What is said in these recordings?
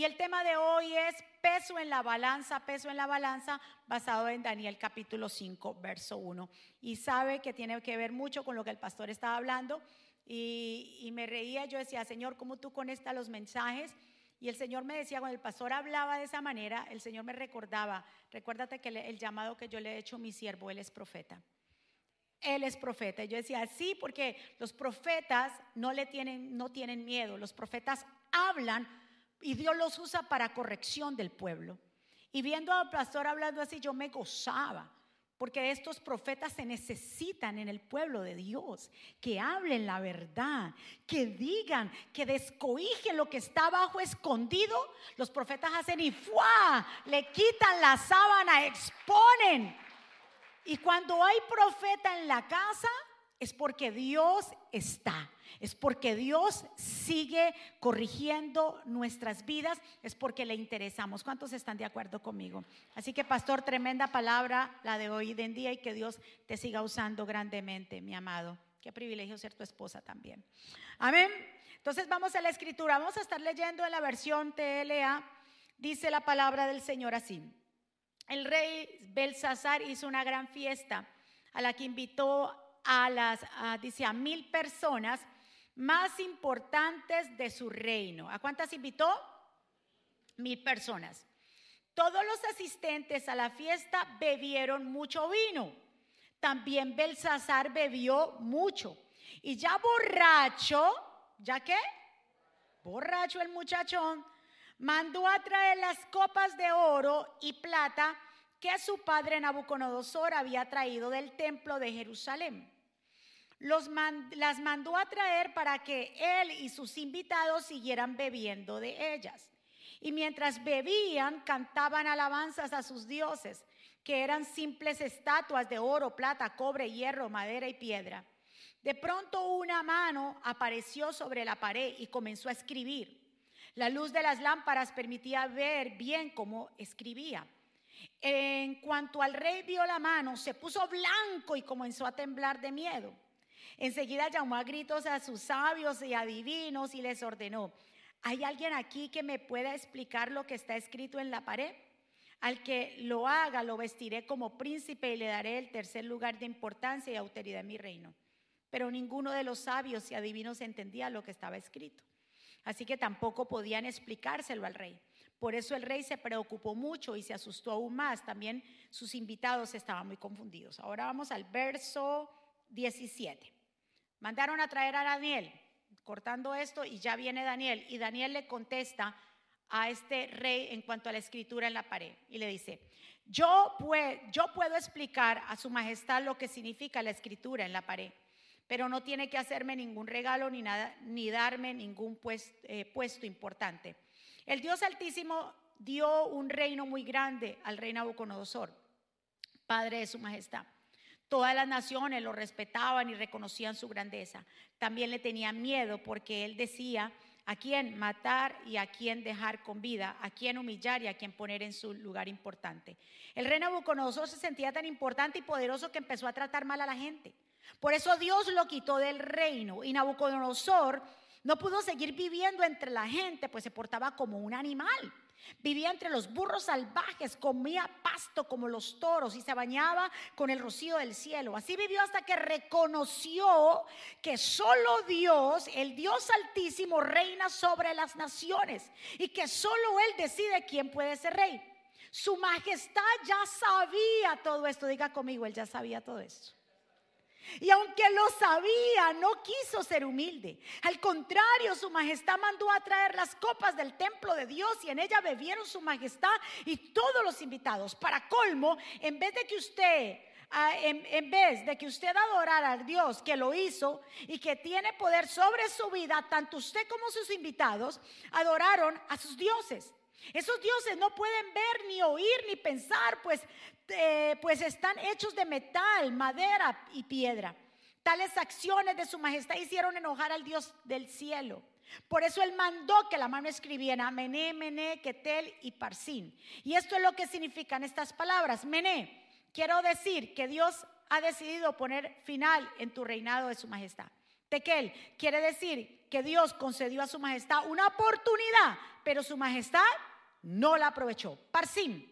Y el tema de hoy es peso en la balanza, peso en la balanza, basado en Daniel capítulo 5, verso 1. Y sabe que tiene que ver mucho con lo que el pastor estaba hablando. Y, me reía, yo decía, Señor, ¿cómo tú conectas los mensajes? Y el Señor me decía, cuando el pastor hablaba de esa manera, el Señor me recordaba, recuérdate que el llamado que yo le he hecho a mi siervo, él es profeta. Él es profeta. Y yo decía, sí, porque los profetas no le tienen, no tienen miedo. Los profetas hablan y Dios los usa para corrección del pueblo. Y viendo al pastor hablando así, yo me gozaba, porque estos profetas se necesitan en el pueblo de Dios, que hablen la verdad, que digan, que descoijen lo que está abajo escondido. Los profetas hacen y ¡fuá! Le quitan la sábana, exponen. Y cuando hay profeta en la casa, es porque Dios está es porque Dios sigue corrigiendo nuestras vidas, es porque le interesamos. ¿Cuántos están de acuerdo conmigo? Así que, pastor, tremenda palabra la de hoy en día y que Dios te siga usando grandemente, mi amado. Qué privilegio ser tu esposa también. Amén. Entonces vamos a la escritura, vamos a estar leyendo en la versión TLA, dice la palabra del Señor así. El rey Belsasar hizo una gran fiesta a la que invitó a las, dice, a mil personas más importantes de su reino. ¿A cuántas invitó? Mil personas. Todos los asistentes a la fiesta bebieron mucho vino. También Belsasar bebió mucho. Y ya borracho, ¿ya qué? Borracho el muchachón, mandó a traer las copas de oro y plata que su padre Nabucodonosor había traído del templo de Jerusalén las mandó a traer para que él y sus invitados siguieran bebiendo de ellas. Y mientras bebían, cantaban alabanzas a sus dioses, que eran simples estatuas de oro, plata, cobre, hierro, madera y piedra. De pronto una mano apareció sobre la pared y comenzó a escribir. La luz de las lámparas permitía ver bien cómo escribía. En cuanto al rey vio la mano, se puso blanco y comenzó a temblar de miedo. Enseguida llamó a gritos a sus sabios y adivinos y les ordenó, ¿hay alguien aquí que me pueda explicar lo que está escrito en la pared? Al que lo haga, lo vestiré como príncipe y le daré el tercer lugar de importancia y autoridad en mi reino. Pero ninguno de los sabios y adivinos entendía lo que estaba escrito. Así que tampoco podían explicárselo al rey. Por eso el rey se preocupó mucho y se asustó aún más. También sus invitados estaban muy confundidos. Ahora vamos al verso 17. Mandaron a traer a Daniel, cortando esto, y ya viene Daniel. Y Daniel le contesta a este rey en cuanto a la escritura en la pared. Y le dice, yo, yo puedo explicar a su majestad lo que significa la escritura en la pared, pero no tiene que hacerme ningún regalo ni, nada, ni darme ningún eh, puesto importante. El Dios Altísimo dio un reino muy grande al rey Nabucodonosor, padre de su majestad. Todas las naciones lo respetaban y reconocían su grandeza. También le tenían miedo porque él decía a quién matar y a quién dejar con vida, a quién humillar y a quién poner en su lugar importante. El rey Nabucodonosor se sentía tan importante y poderoso que empezó a tratar mal a la gente. Por eso Dios lo quitó del reino y Nabucodonosor no pudo seguir viviendo entre la gente, pues se portaba como un animal. Vivía entre los burros salvajes, comía pasto como los toros y se bañaba con el rocío del cielo. Así vivió hasta que reconoció que solo Dios, el Dios altísimo, reina sobre las naciones y que solo Él decide quién puede ser rey. Su majestad ya sabía todo esto. Diga conmigo, Él ya sabía todo esto. Y aunque lo sabía, no quiso ser humilde. Al contrario, su majestad mandó a traer las copas del templo de Dios y en ella bebieron su majestad y todos los invitados. Para colmo, en vez de que usted ah, en, vez de que usted adorara al Dios que lo hizo y que tiene poder sobre su vida, tanto usted como sus invitados adoraron a sus dioses. Esos dioses no pueden ver, ni oír, ni pensar, pues, eh, pues están hechos de metal, madera y piedra. Tales acciones de su majestad hicieron enojar al Dios del cielo. Por eso él mandó que la mano escribiera Mené, Mené, Ketel y Parsin. Y esto es lo que significan estas palabras. Mené, quiero decir que Dios ha decidido poner final en tu reinado de su majestad. Tequel quiere decir que Dios concedió a su majestad una oportunidad, pero su majestad no la aprovechó. Parsim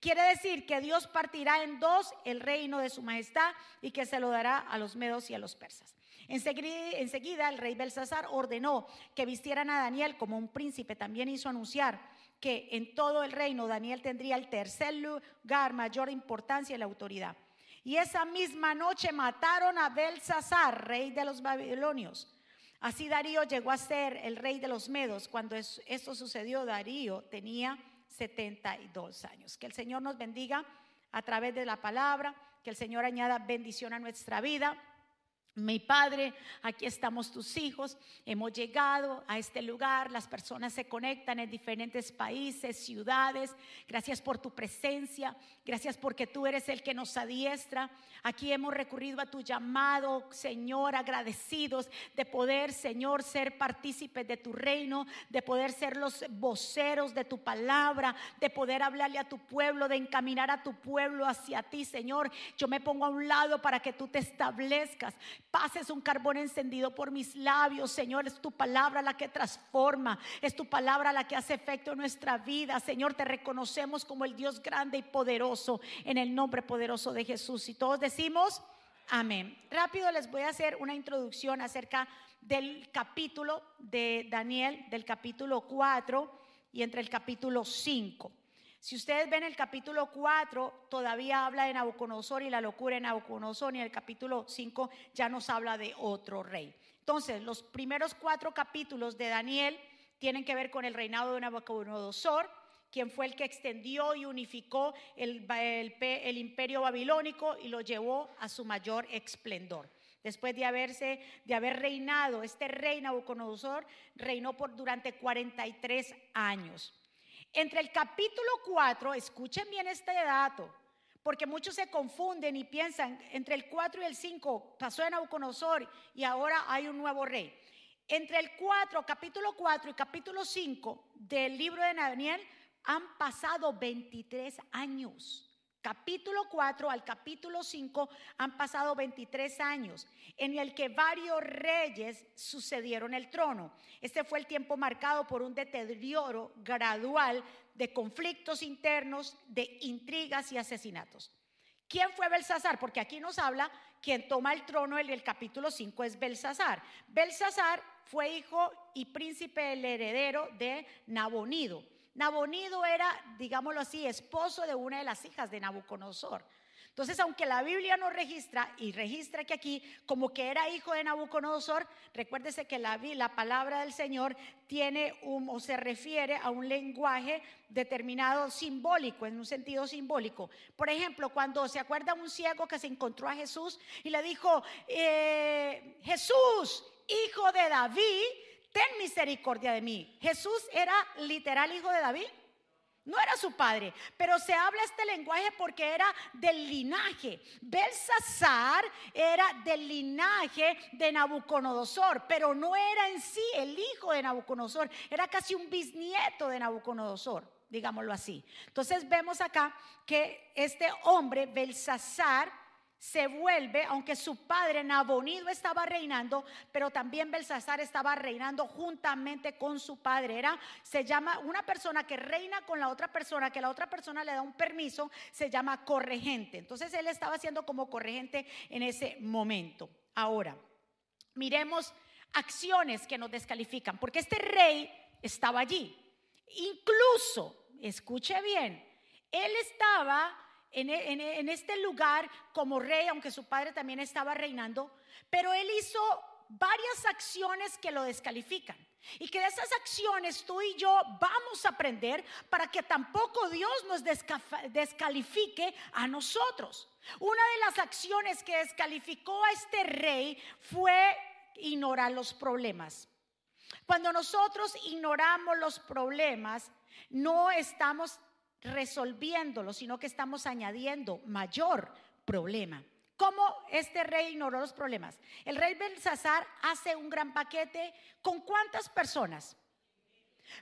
quiere decir que Dios partirá en dos el reino de su majestad y que se lo dará a los medos y a los persas. Enseguida, enseguida el rey Belsasar ordenó que vistieran a Daniel como un príncipe. También hizo anunciar que en todo el reino Daniel tendría el tercer lugar, mayor importancia y la autoridad. Y esa misma noche mataron a Belsasar, rey de los babilonios. Así Darío llegó a ser el rey de los medos. Cuando esto sucedió, Darío tenía 72 años. Que el Señor nos bendiga a través de la palabra, que el Señor añada bendición a nuestra vida. Mi Padre, aquí estamos tus hijos, hemos llegado a este lugar, las personas se conectan en diferentes países, ciudades. Gracias por tu presencia, gracias porque tú eres el que nos adiestra. Aquí hemos recurrido a tu llamado, Señor, agradecidos de poder, Señor, ser partícipes de tu reino, de poder ser los voceros de tu palabra, de poder hablarle a tu pueblo, de encaminar a tu pueblo hacia ti, Señor. Yo me pongo a un lado para que tú te establezcas pases un carbón encendido por mis labios, Señor. Es tu palabra la que transforma, es tu palabra la que hace efecto en nuestra vida. Señor, te reconocemos como el Dios grande y poderoso en el nombre poderoso de Jesús. Y todos decimos, amén. Rápido les voy a hacer una introducción acerca del capítulo de Daniel, del capítulo 4 y entre el capítulo 5. Si ustedes ven el capítulo 4, todavía habla de Nabucodonosor y la locura de Nabucodonosor, y el capítulo 5 ya nos habla de otro rey. Entonces, los primeros cuatro capítulos de Daniel tienen que ver con el reinado de Nabucodonosor, quien fue el que extendió y unificó el, el, imperio babilónico y lo llevó a su mayor esplendor. Después de haberse, de haber reinado, este rey Nabucodonosor reinó por durante 43 años. Entre el capítulo 4, escuchen bien este dato, porque muchos se confunden y piensan, entre el 4 y el 5 pasó en Nabucodonosor y ahora hay un nuevo rey. Entre el 4, capítulo 4 y capítulo 5 del libro de Daniel han pasado 23 años capítulo 4 al capítulo 5 han pasado 23 años en el que varios reyes sucedieron el trono. Este fue el tiempo marcado por un deterioro gradual de conflictos internos, de intrigas y asesinatos. ¿Quién fue Belsasar? Porque aquí nos habla quien toma el trono en el capítulo 5 es Belsasar. Belsasar fue hijo y príncipe el heredero de Nabonido. Nabonido era, digámoslo así, esposo de una de las hijas de Nabucodonosor. Entonces, aunque la Biblia no registra y registra que aquí como que era hijo de Nabucodonosor, recuérdese que la, la palabra del Señor tiene un, o se refiere a un lenguaje determinado simbólico, en un sentido simbólico. Por ejemplo, cuando se acuerda un ciego que se encontró a Jesús y le dijo, eh, Jesús, hijo de David, ten misericordia de mí. Jesús era literal hijo de David. No era su padre, pero se habla este lenguaje porque era del linaje. Belsasar era del linaje de Nabucodonosor, pero no era en sí el hijo de Nabucodonosor, era casi un bisnieto de Nabucodonosor, digámoslo así. Entonces vemos acá que este hombre, Belsasar, se vuelve, aunque su padre Nabonido estaba reinando, pero también Belsasar estaba reinando juntamente con su padre. Era, se llama una persona que reina con la otra persona, que la otra persona le da un permiso, se llama corregente. Entonces él estaba siendo como corregente en ese momento. Ahora, miremos acciones que nos descalifican, porque este rey estaba allí. Incluso, escuche bien, él estaba e, en, este lugar como rey, aunque su padre también estaba reinando, pero él hizo varias acciones que lo descalifican. Y que de esas acciones tú y yo vamos a aprender para que tampoco Dios nos descalifique a nosotros. Una de las acciones que descalificó a este rey fue ignorar los problemas. Cuando nosotros ignoramos los problemas, no estamos resolviéndolo, sino que estamos añadiendo mayor problema. ¿Cómo este rey ignoró los problemas? El rey Belsasar hace un gran paquete con cuántas personas?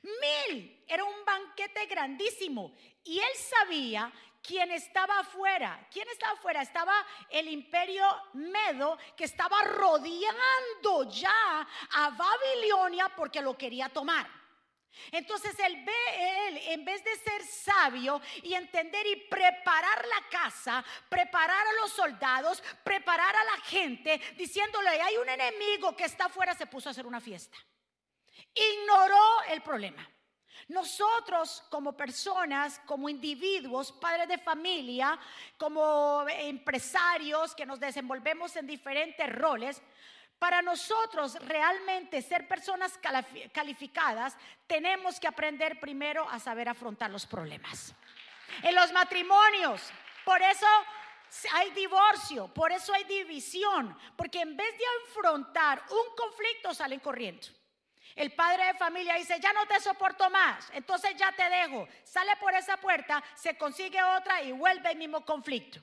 Mil. Era un banquete grandísimo. Y él sabía quién estaba afuera. ¿Quién estaba afuera? Estaba el imperio Medo que estaba rodeando ya a Babilonia porque lo quería tomar. Entonces él ve, él, en vez de ser sabio y entender y preparar la casa, preparar a los soldados, preparar a la gente, diciéndole, hay un enemigo que está afuera, se puso a hacer una fiesta. Ignoró el problema. Nosotros como personas, como individuos, padres de familia, como empresarios que nos desenvolvemos en diferentes roles, para nosotros realmente ser personas calificadas, tenemos que aprender primero a saber afrontar los problemas. En los matrimonios, por eso hay divorcio, por eso hay división, porque en vez de afrontar un conflicto salen corriendo. El padre de familia dice, ya no te soporto más, entonces ya te dejo. Sale por esa puerta, se consigue otra y vuelve el mismo conflicto.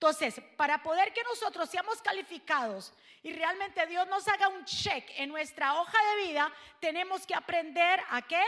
Entonces, para poder que nosotros seamos calificados y realmente Dios nos haga un check en nuestra hoja de vida, tenemos que aprender a qué?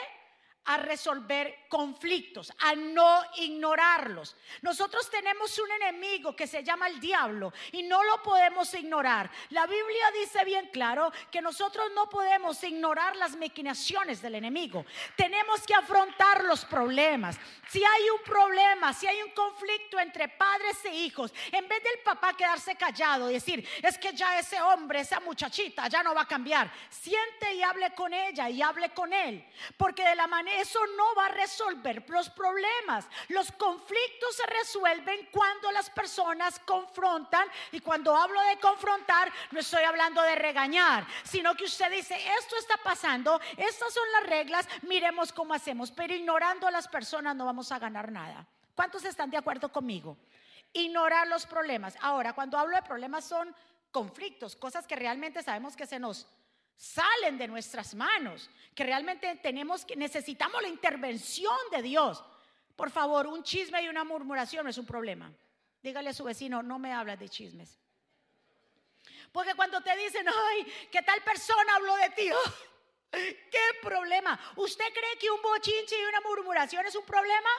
A resolver conflictos, a no ignorarlos. Nosotros tenemos un enemigo que se llama el diablo y no lo podemos ignorar. La Biblia dice bien claro que nosotros no podemos ignorar las maquinaciones del enemigo. Tenemos que afrontar los problemas. Si hay un problema, si hay un conflicto entre padres e hijos, en vez del papá quedarse callado y decir, es que ya ese hombre, esa muchachita ya no va a cambiar, siente y hable con ella y hable con él, porque de la manera eso no va a resolver los problemas. Los conflictos se resuelven cuando las personas confrontan y cuando hablo de confrontar no estoy hablando de regañar, sino que usted dice, esto está pasando, estas son las reglas, miremos cómo hacemos, pero ignorando a las personas no vamos a ganar nada. ¿Cuántos están de acuerdo conmigo? Ignorar los problemas. Ahora, cuando hablo de problemas son conflictos, cosas que realmente sabemos que se nos salen de nuestras manos, que realmente tenemos que necesitamos la intervención de Dios. Por favor, un chisme y una murmuración no es un problema. Dígale a su vecino, no me hablas de chismes. Porque cuando te dicen, ay, que tal persona habló de ti, ¿qué problema? ¿Usted cree que un bochinche y una murmuración es un problema?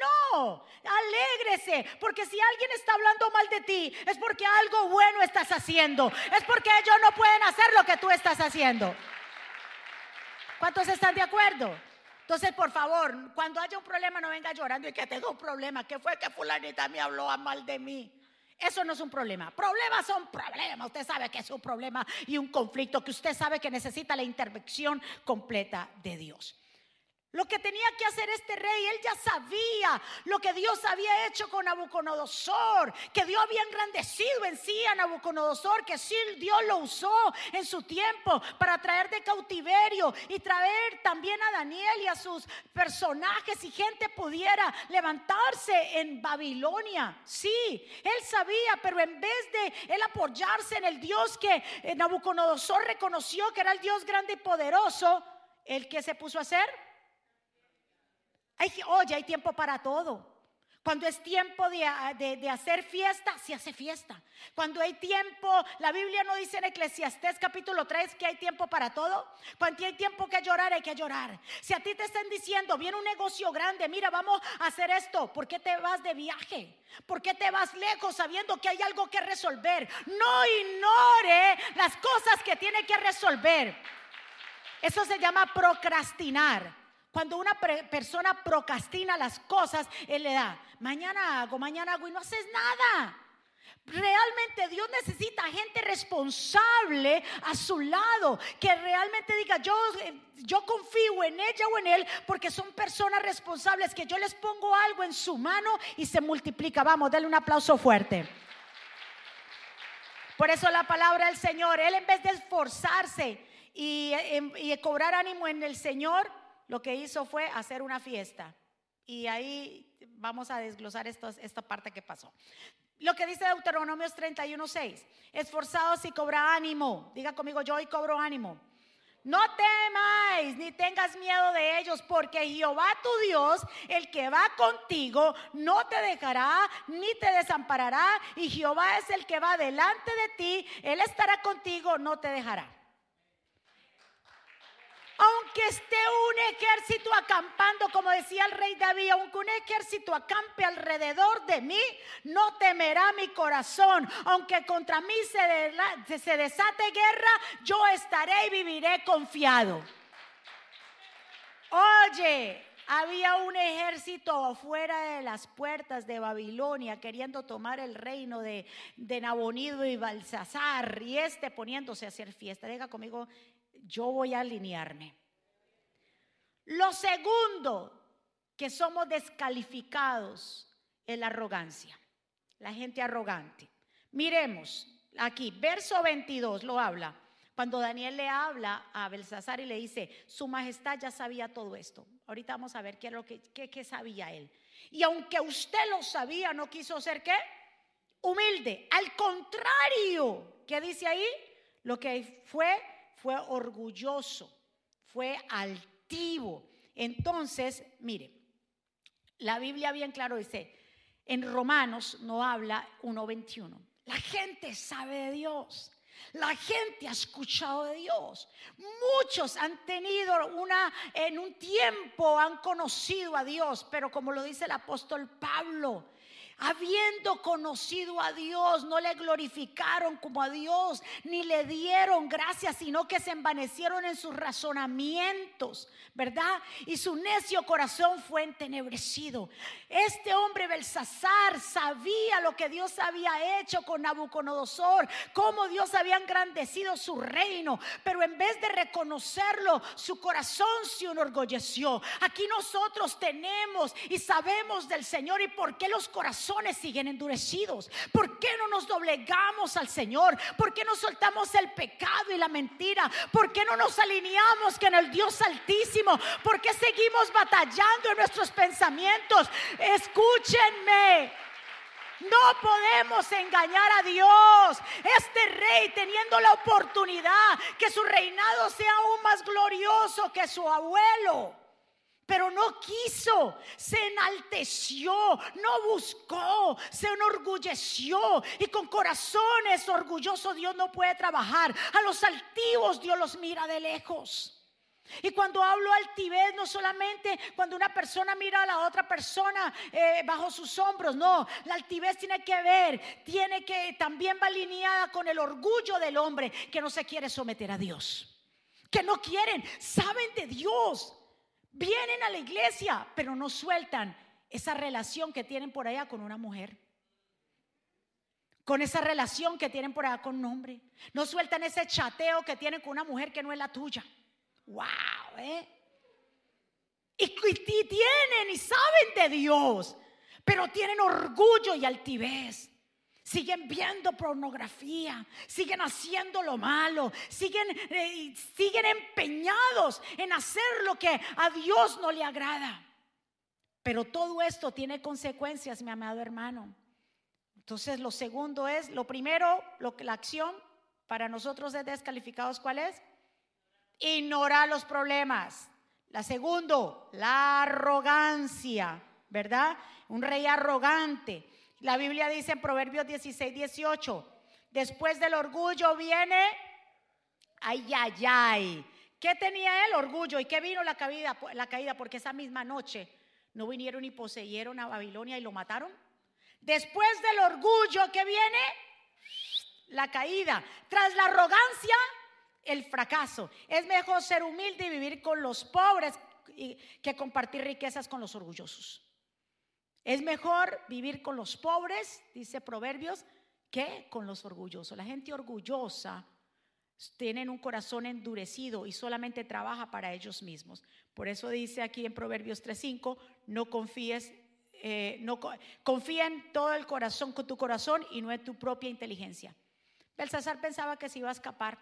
No, alégrese, porque si alguien está hablando mal de ti, es porque algo bueno estás haciendo, es porque ellos no pueden hacer lo que tú estás haciendo. ¿Cuántos están de acuerdo? Entonces, por favor, cuando haya un problema, no venga llorando y que tengo un problema, que fue que fulanita me habló mal de mí. Eso no es un problema. Problemas son problemas. Usted sabe que es un problema y un conflicto que usted sabe que necesita la intervención completa de Dios. Lo que tenía que hacer este rey, él ya sabía lo que Dios había hecho con Nabucodonosor, que Dios había engrandecido en sí a Nabucodonosor, que sí Dios lo usó en su tiempo para traer de cautiverio y traer también a Daniel y a sus personajes y gente pudiera levantarse en Babilonia. Sí, él sabía, pero en vez de él apoyarse en el Dios que eh, Nabucodonosor reconoció que era el Dios grande y poderoso, ¿el que se puso a hacer? Hay, oye, hay tiempo para todo. Cuando es tiempo ah, de, hacer fiesta, se hace fiesta. Cuando hay tiempo, la Biblia no dice en Eclesiastés capítulo 3 que hay tiempo para todo. Cuando hay tiempo que llorar, hay que llorar. Si a ti te están diciendo, viene un negocio grande, mira, vamos a hacer esto, ¿por qué te vas de viaje? ¿Por qué te vas lejos sabiendo que hay algo que resolver? No ignore las cosas que tiene que resolver. Eso se llama procrastinar. Cuando una persona procrastina las cosas, Él le da, mañana hago, mañana hago y no haces nada. Realmente Dios necesita gente responsable a su lado, que realmente diga, yo, yo confío en ella o en él, porque son personas responsables, que yo les pongo algo en su mano y se multiplica. Vamos, dale un aplauso fuerte. Por eso la palabra del Señor, Él en vez de esforzarse y, y cobrar ánimo en el Señor, lo que hizo fue hacer una fiesta. Y ahí vamos a desglosar esta parte que pasó. Lo que dice Deuteronomios 31:6, esforzados y cobra ánimo. Diga conmigo, yo hoy cobro ánimo. No temáis ni tengas miedo de ellos, porque Jehová tu Dios, el que va contigo, no te dejará ni te desamparará. Y Jehová es el que va delante de ti, Él estará contigo, no te dejará. Aunque esté un ejército acampando, como decía el rey David, aunque un ejército acampe alrededor de mí, no temerá mi corazón. Aunque contra mí se, desate guerra, yo estaré y viviré confiado. Oye, había un ejército afuera de las puertas de Babilonia queriendo tomar el reino de, de Nabonido y Balsasar y este poniéndose a hacer fiesta. Diga conmigo, yo voy a alinearme. Lo segundo, que somos descalificados es la arrogancia, la gente arrogante. Miremos aquí, verso 22 lo habla. Cuando Daniel le habla a Belsasar y le dice, su majestad ya sabía todo esto. Ahorita vamos a ver qué, lo que, sabía él. Y aunque usted lo sabía, no quiso ser qué? Humilde. Al contrario, ¿qué dice ahí? Lo que fue fue orgulloso, fue altivo. Entonces, mire, la Biblia bien claro dice, en Romanos no habla 1.21. La gente sabe de Dios. La gente ha escuchado de Dios. Muchos han tenido una, en un tiempo han conocido a Dios, pero como lo dice el apóstol Pablo, habiendo conocido a Dios, no le glorificaron como a Dios, ni le dieron gracias, sino que se envanecieron en sus razonamientos, ¿verdad? Y su necio corazón fue entenebrecido. Este hombre Belsasar sabía lo que Dios había hecho con Nabucodonosor, cómo Dios había engrandecido su reino, pero en vez de reconocerlo, su corazón se enorgulleció. Aquí nosotros tenemos y sabemos del Señor y por qué los corazones siguen endurecidos? ¿Por qué no nos doblegamos al Señor? ¿Por qué no soltamos el pecado y la mentira? ¿Por qué no nos alineamos con el Dios Altísimo? ¿Por qué seguimos batallando en nuestros pensamientos? Escúchenme. No podemos engañar a Dios. Este rey teniendo la oportunidad que su reinado sea aún más glorioso que su abuelo pero no quiso, se enalteció, no buscó, se enorgulleció y con corazones orgullosos Dios no puede trabajar. A los altivos Dios los mira de lejos. Y cuando hablo altivez, no solamente cuando una persona mira a la otra persona eh, bajo sus hombros, no, la altivez tiene que ver, tiene que también va alineada con el orgullo del hombre que no se quiere someter a Dios, que no quieren, saben de Dios, Vienen a la iglesia, pero no sueltan esa relación que tienen por allá con una mujer. Con esa relación que tienen por allá con un hombre. No sueltan ese chateo que tienen con una mujer que no es la tuya. ¡Wow! ¿eh? Y, y tienen y saben de Dios, pero tienen orgullo y altivez siguen viendo pornografía, siguen haciendo lo malo, siguen, eh, siguen empeñados en hacer lo que a Dios no le agrada. Pero todo esto tiene consecuencias, mi amado hermano. Entonces, lo segundo es, lo primero, lo la acción para nosotros es descalificados, ¿cuál es? Ignorar los problemas. La segundo, la arrogancia, ¿verdad? Un rey arrogante. La Biblia dice en Proverbios 16, 18, después del orgullo viene, ay, ay, ay. ¿Qué tenía él? Orgullo. ¿Y qué vino la caída? La caída porque esa misma noche no vinieron y poseyeron a Babilonia y lo mataron. Después del orgullo que viene, la caída. Tras la arrogancia, el fracaso. Es mejor ser humilde y vivir con los pobres que compartir riquezas con los orgullosos. Es mejor vivir con los pobres, dice Proverbios, que con los orgullosos. La gente orgullosa tiene un corazón endurecido y solamente trabaja para ellos mismos. Por eso dice aquí en Proverbios 3:5, no confíes, eh, no confía en todo el corazón con tu corazón y no en tu propia inteligencia. Belsasar pensaba que se iba a escapar.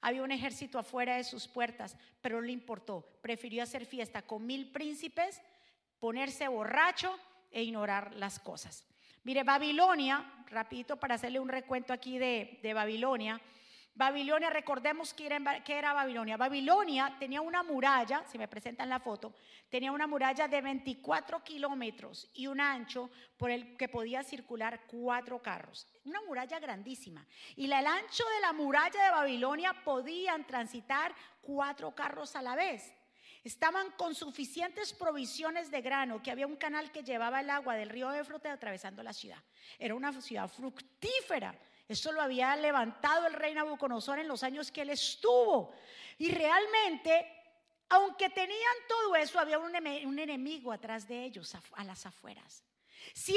Había un ejército afuera de sus puertas, pero no le importó. Prefirió hacer fiesta con mil príncipes, ponerse borracho e ignorar las cosas. Mire, Babilonia, rapidito para hacerle un recuento aquí de, Babilonia, Babilonia, recordemos que era, que era Babilonia. Babilonia tenía una muralla, si me presentan la foto, tenía una muralla de 24 kilómetros y un ancho por el que podía circular cuatro carros. Una muralla grandísima. Y el ancho de la muralla de Babilonia podían transitar cuatro carros a la vez. Estaban con suficientes provisiones de grano, que había un canal que llevaba el agua del río Éfrote atravesando la ciudad. Era una ciudad fructífera. Eso lo había levantado el rey Nabucodonosor en los años que él estuvo. Y realmente, aunque tenían todo eso, había un, enemigo atrás de ellos, a, las afueras. Si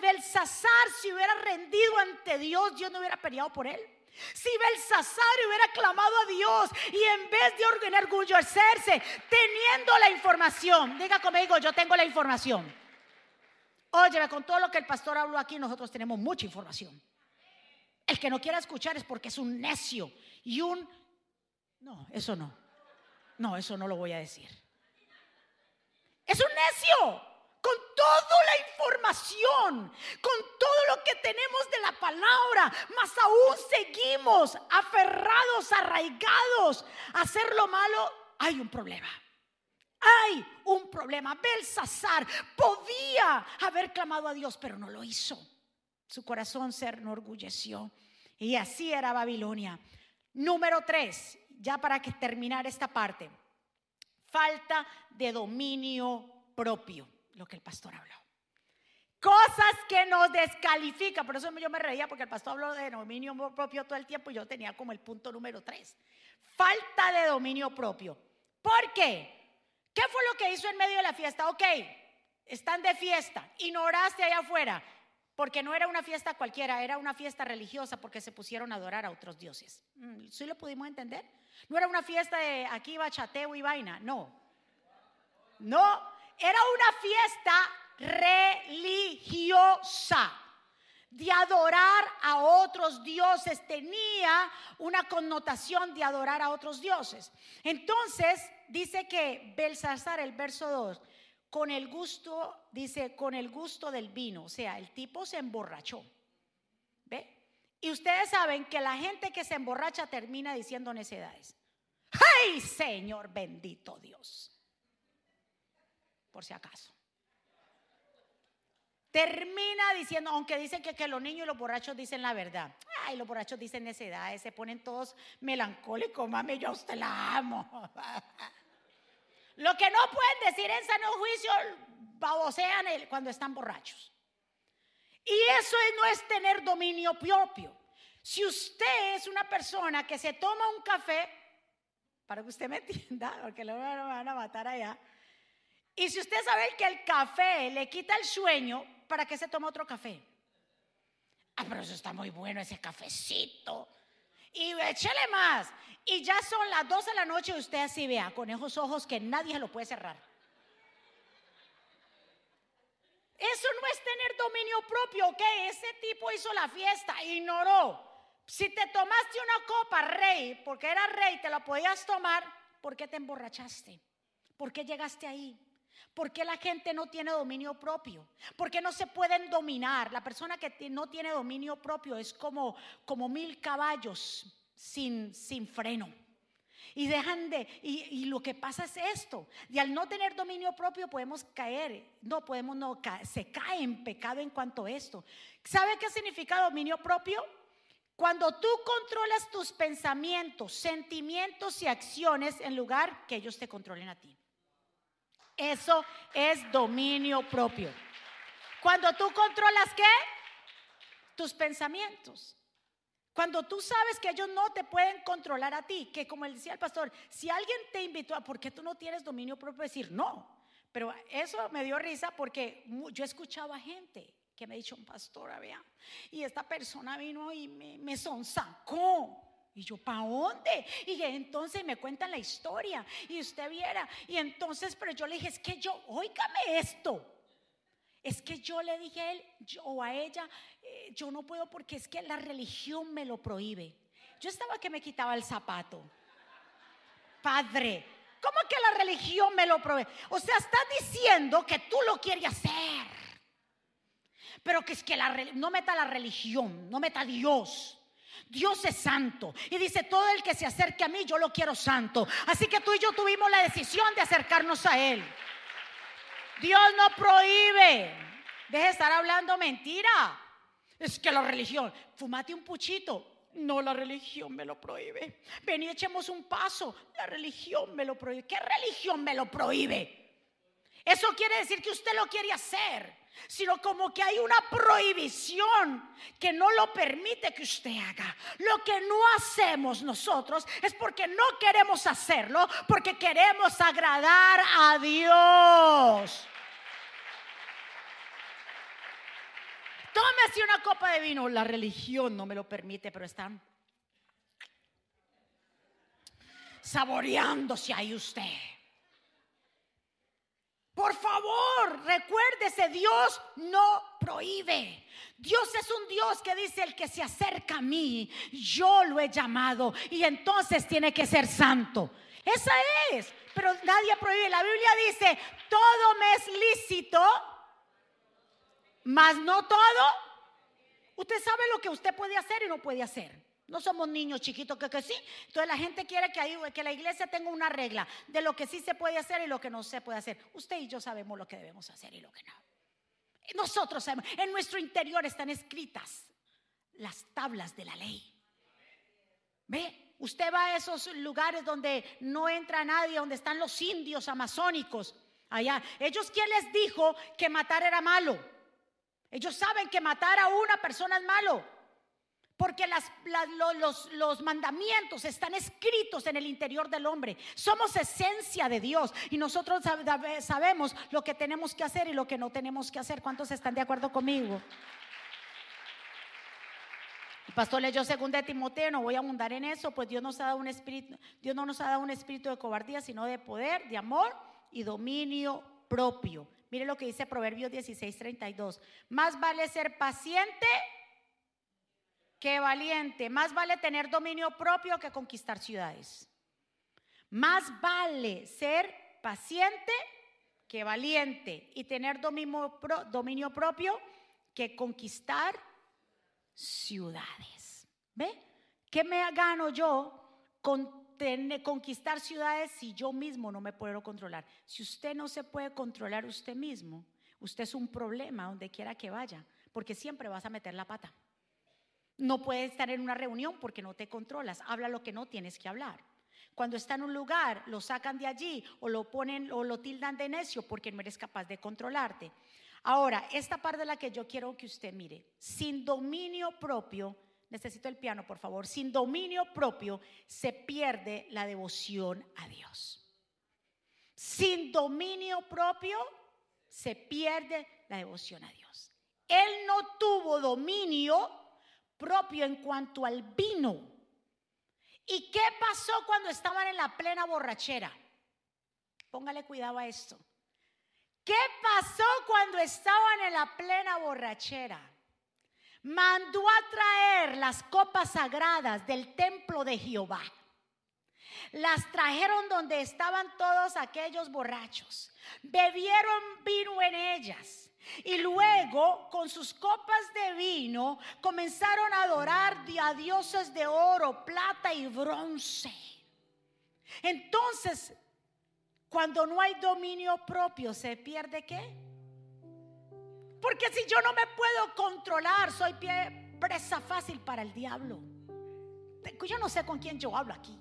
Belsasar se hubiera rendido ante Dios, Dios no hubiera peleado por él. Si Belsasar hubiera clamado a Dios y en vez de enorgullecerse, teniendo la información, diga conmigo, yo tengo la información. Óyeme, con todo lo que el pastor habló aquí, nosotros tenemos mucha información. El que no quiera escuchar es porque es un necio y un... No, eso no. No, eso no lo voy a decir. Es un necio con toda la información, con todo lo que tenemos de la palabra, más aún seguimos aferrados, arraigados a hacer lo malo, hay un problema. Hay un problema. Belsasar podía haber clamado a Dios, pero no lo hizo. Su corazón se enorgulleció. Y así era Babilonia. Número tres, ya para que terminar esta parte. Falta de dominio propio, lo que el pastor habló. Cosas que nos descalifican. Por eso yo me reía porque el pastor habló de dominio propio todo el tiempo y yo tenía como el punto número tres. Falta de dominio propio. ¿Por qué? ¿Qué fue lo que hizo en medio de la fiesta? Ok, están de fiesta, ignoraste allá afuera. Porque no era una fiesta cualquiera, era una fiesta religiosa porque se pusieron a adorar a otros dioses. Mm, ¿Sí lo pudimos entender? No era una fiesta de aquí bachateo y vaina, no. No, era una fiesta religiosa de adorar a otros dioses, tenía una connotación de adorar a otros dioses. Entonces, dice que Belsasar, el verso 2, con el gusto, dice, con el gusto del vino. O sea, el tipo se emborrachó. ¿Ve? Y ustedes saben que la gente que se emborracha termina diciendo necedades. ¡Ay, Señor bendito Dios! Por si acaso. Termina diciendo, aunque dicen que, los niños y los borrachos dicen la verdad. Ay, los borrachos dicen necedades, se ponen todos melancólicos, mami, yo a usted la amo. Lo que no pueden decir en sano juicio, babosean cuando están borrachos. Y eso no es tener dominio propio. Si usted es una persona que se toma un café, para que usted me entienda, porque lo van a matar allá, y si usted sabe que el café le quita el sueño, ¿para qué se toma otro café? Ah, pero eso está muy bueno, ese cafecito. Y échele más. Y ya son las 12 de la noche y usted así vea, con esos ojos que nadie se lo puede cerrar. Eso no es tener dominio propio, ¿ok? Ese tipo hizo la fiesta, ignoró. Si te tomaste una copa, rey, porque era rey, te la podías tomar, ¿por qué te emborrachaste? ¿Por qué llegaste ahí? ¿Por qué la gente no tiene dominio propio? ¿Por qué no se pueden dominar? La persona que no tiene dominio propio es como, como mil caballos sin, sin freno. Y dejan de, y, lo que pasa es esto, y al no tener dominio propio podemos caer, no podemos, no, se cae en pecado en cuanto a esto. ¿Sabe qué significa dominio propio? Cuando tú controlas tus pensamientos, sentimientos y acciones en lugar que ellos te controlen a ti. Eso es dominio propio. Cuando tú controlas qué? Tus pensamientos. Cuando tú sabes que ellos no te pueden controlar a ti, que como decía el pastor, si alguien te invitó a, ¿por qué tú no tienes dominio propio? Decir, no. Pero eso me dio risa porque yo escuchaba gente que me ha dicho un pastor, vea, y esta persona vino y me, me sonsacó. Y yo, ¿para dónde? Y entonces me cuentan la historia y usted viera. Y entonces, pero yo le dije, es que yo, óigame esto. Es que yo le dije a él o a ella, eh, yo no puedo porque es que la religión me lo prohíbe. Yo estaba que me quitaba el zapato. Padre, ¿cómo que la religión me lo prohíbe? O sea, estás diciendo que tú lo quieres hacer. Pero que es que la, no meta la religión, no meta Dios. Dios es santo y dice, todo el que se acerque a mí, yo lo quiero santo. Así que tú y yo tuvimos la decisión de acercarnos a Él. Dios no prohíbe. Deje de estar hablando mentira. Es que la religión, fumate un puchito. No, la religión me lo prohíbe. Ven y echemos un paso. La religión me lo prohíbe. ¿Qué religión me lo prohíbe? Eso quiere decir que usted lo quiere hacer, sino como que hay una prohibición que no lo permite que usted haga. Lo que no hacemos nosotros es porque no queremos hacerlo, porque queremos agradar a Dios. Tómese una copa de vino. La religión no me lo permite, pero están saboreándose ahí usted. Por favor, recuérdese, Dios no prohíbe. Dios es un Dios que dice, el que se acerca a mí, yo lo he llamado y entonces tiene que ser santo. Esa es, pero nadie prohíbe. La Biblia dice, todo me es lícito, mas no todo. Usted sabe lo que usted puede hacer y no puede hacer. No somos niños chiquitos que, sí. Entonces la gente quiere que, que la iglesia tenga una regla de lo que sí se puede hacer y lo que no se puede hacer. Usted y yo sabemos lo que debemos hacer y lo que no. Nosotros sabemos, en nuestro interior están escritas las tablas de la ley. ¿Ve? Usted va a esos lugares donde no entra nadie, donde están los indios amazónicos. Allá. Ellos, ¿quién les dijo que matar era malo? Ellos saben que matar a una persona es malo. Porque los, mandamientos están escritos en el interior del hombre. Somos esencia de Dios y nosotros sabemos lo que tenemos que hacer y lo que no tenemos que hacer. ¿Cuántos están de acuerdo conmigo? El pastor leyó segunda de Timoteo, no voy a abundar en eso, pues Dios nos ha dado un espíritu, Dios no nos ha dado un espíritu de cobardía, sino de poder, de amor y dominio propio. Mire lo que dice Proverbios 16, 32. Más vale ser paciente que valiente. Más vale tener dominio propio que conquistar ciudades. Más vale ser paciente que valiente y tener dominio, propio que conquistar ciudades. ¿Ve? ¿Qué me gano yo con conquistar ciudades si yo mismo no me puedo controlar. Si usted no se puede controlar usted mismo, usted es un problema donde quiera que vaya, porque siempre vas a meter la pata. No puedes estar en una reunión porque no te controlas, habla lo que no tienes que hablar. Cuando está en un lugar, lo sacan de allí o lo ponen o lo tildan de necio porque no eres capaz de controlarte. Ahora, esta parte de la que yo quiero que usted mire, sin dominio propio, necesito el piano, por favor, sin dominio propio se pierde la devoción a Dios. Sin dominio propio se pierde la devoción a Dios. Él no tuvo dominio propio en cuanto al vino. ¿Y qué pasó cuando estaban en la plena borrachera? Póngale cuidado a esto. ¿Qué pasó cuando estaban en la plena borrachera? mandó a traer las copas sagradas del templo de Jehová. Las trajeron donde estaban todos aquellos borrachos. Bebieron vino en ellas. Y luego, con sus copas de vino, comenzaron a adorar a dioses de oro, plata y bronce. Entonces, cuando no hay dominio propio, ¿se pierde qué? Porque si yo no me puedo controlar, soy presa fácil para el diablo. Yo no sé con quién yo hablo aquí.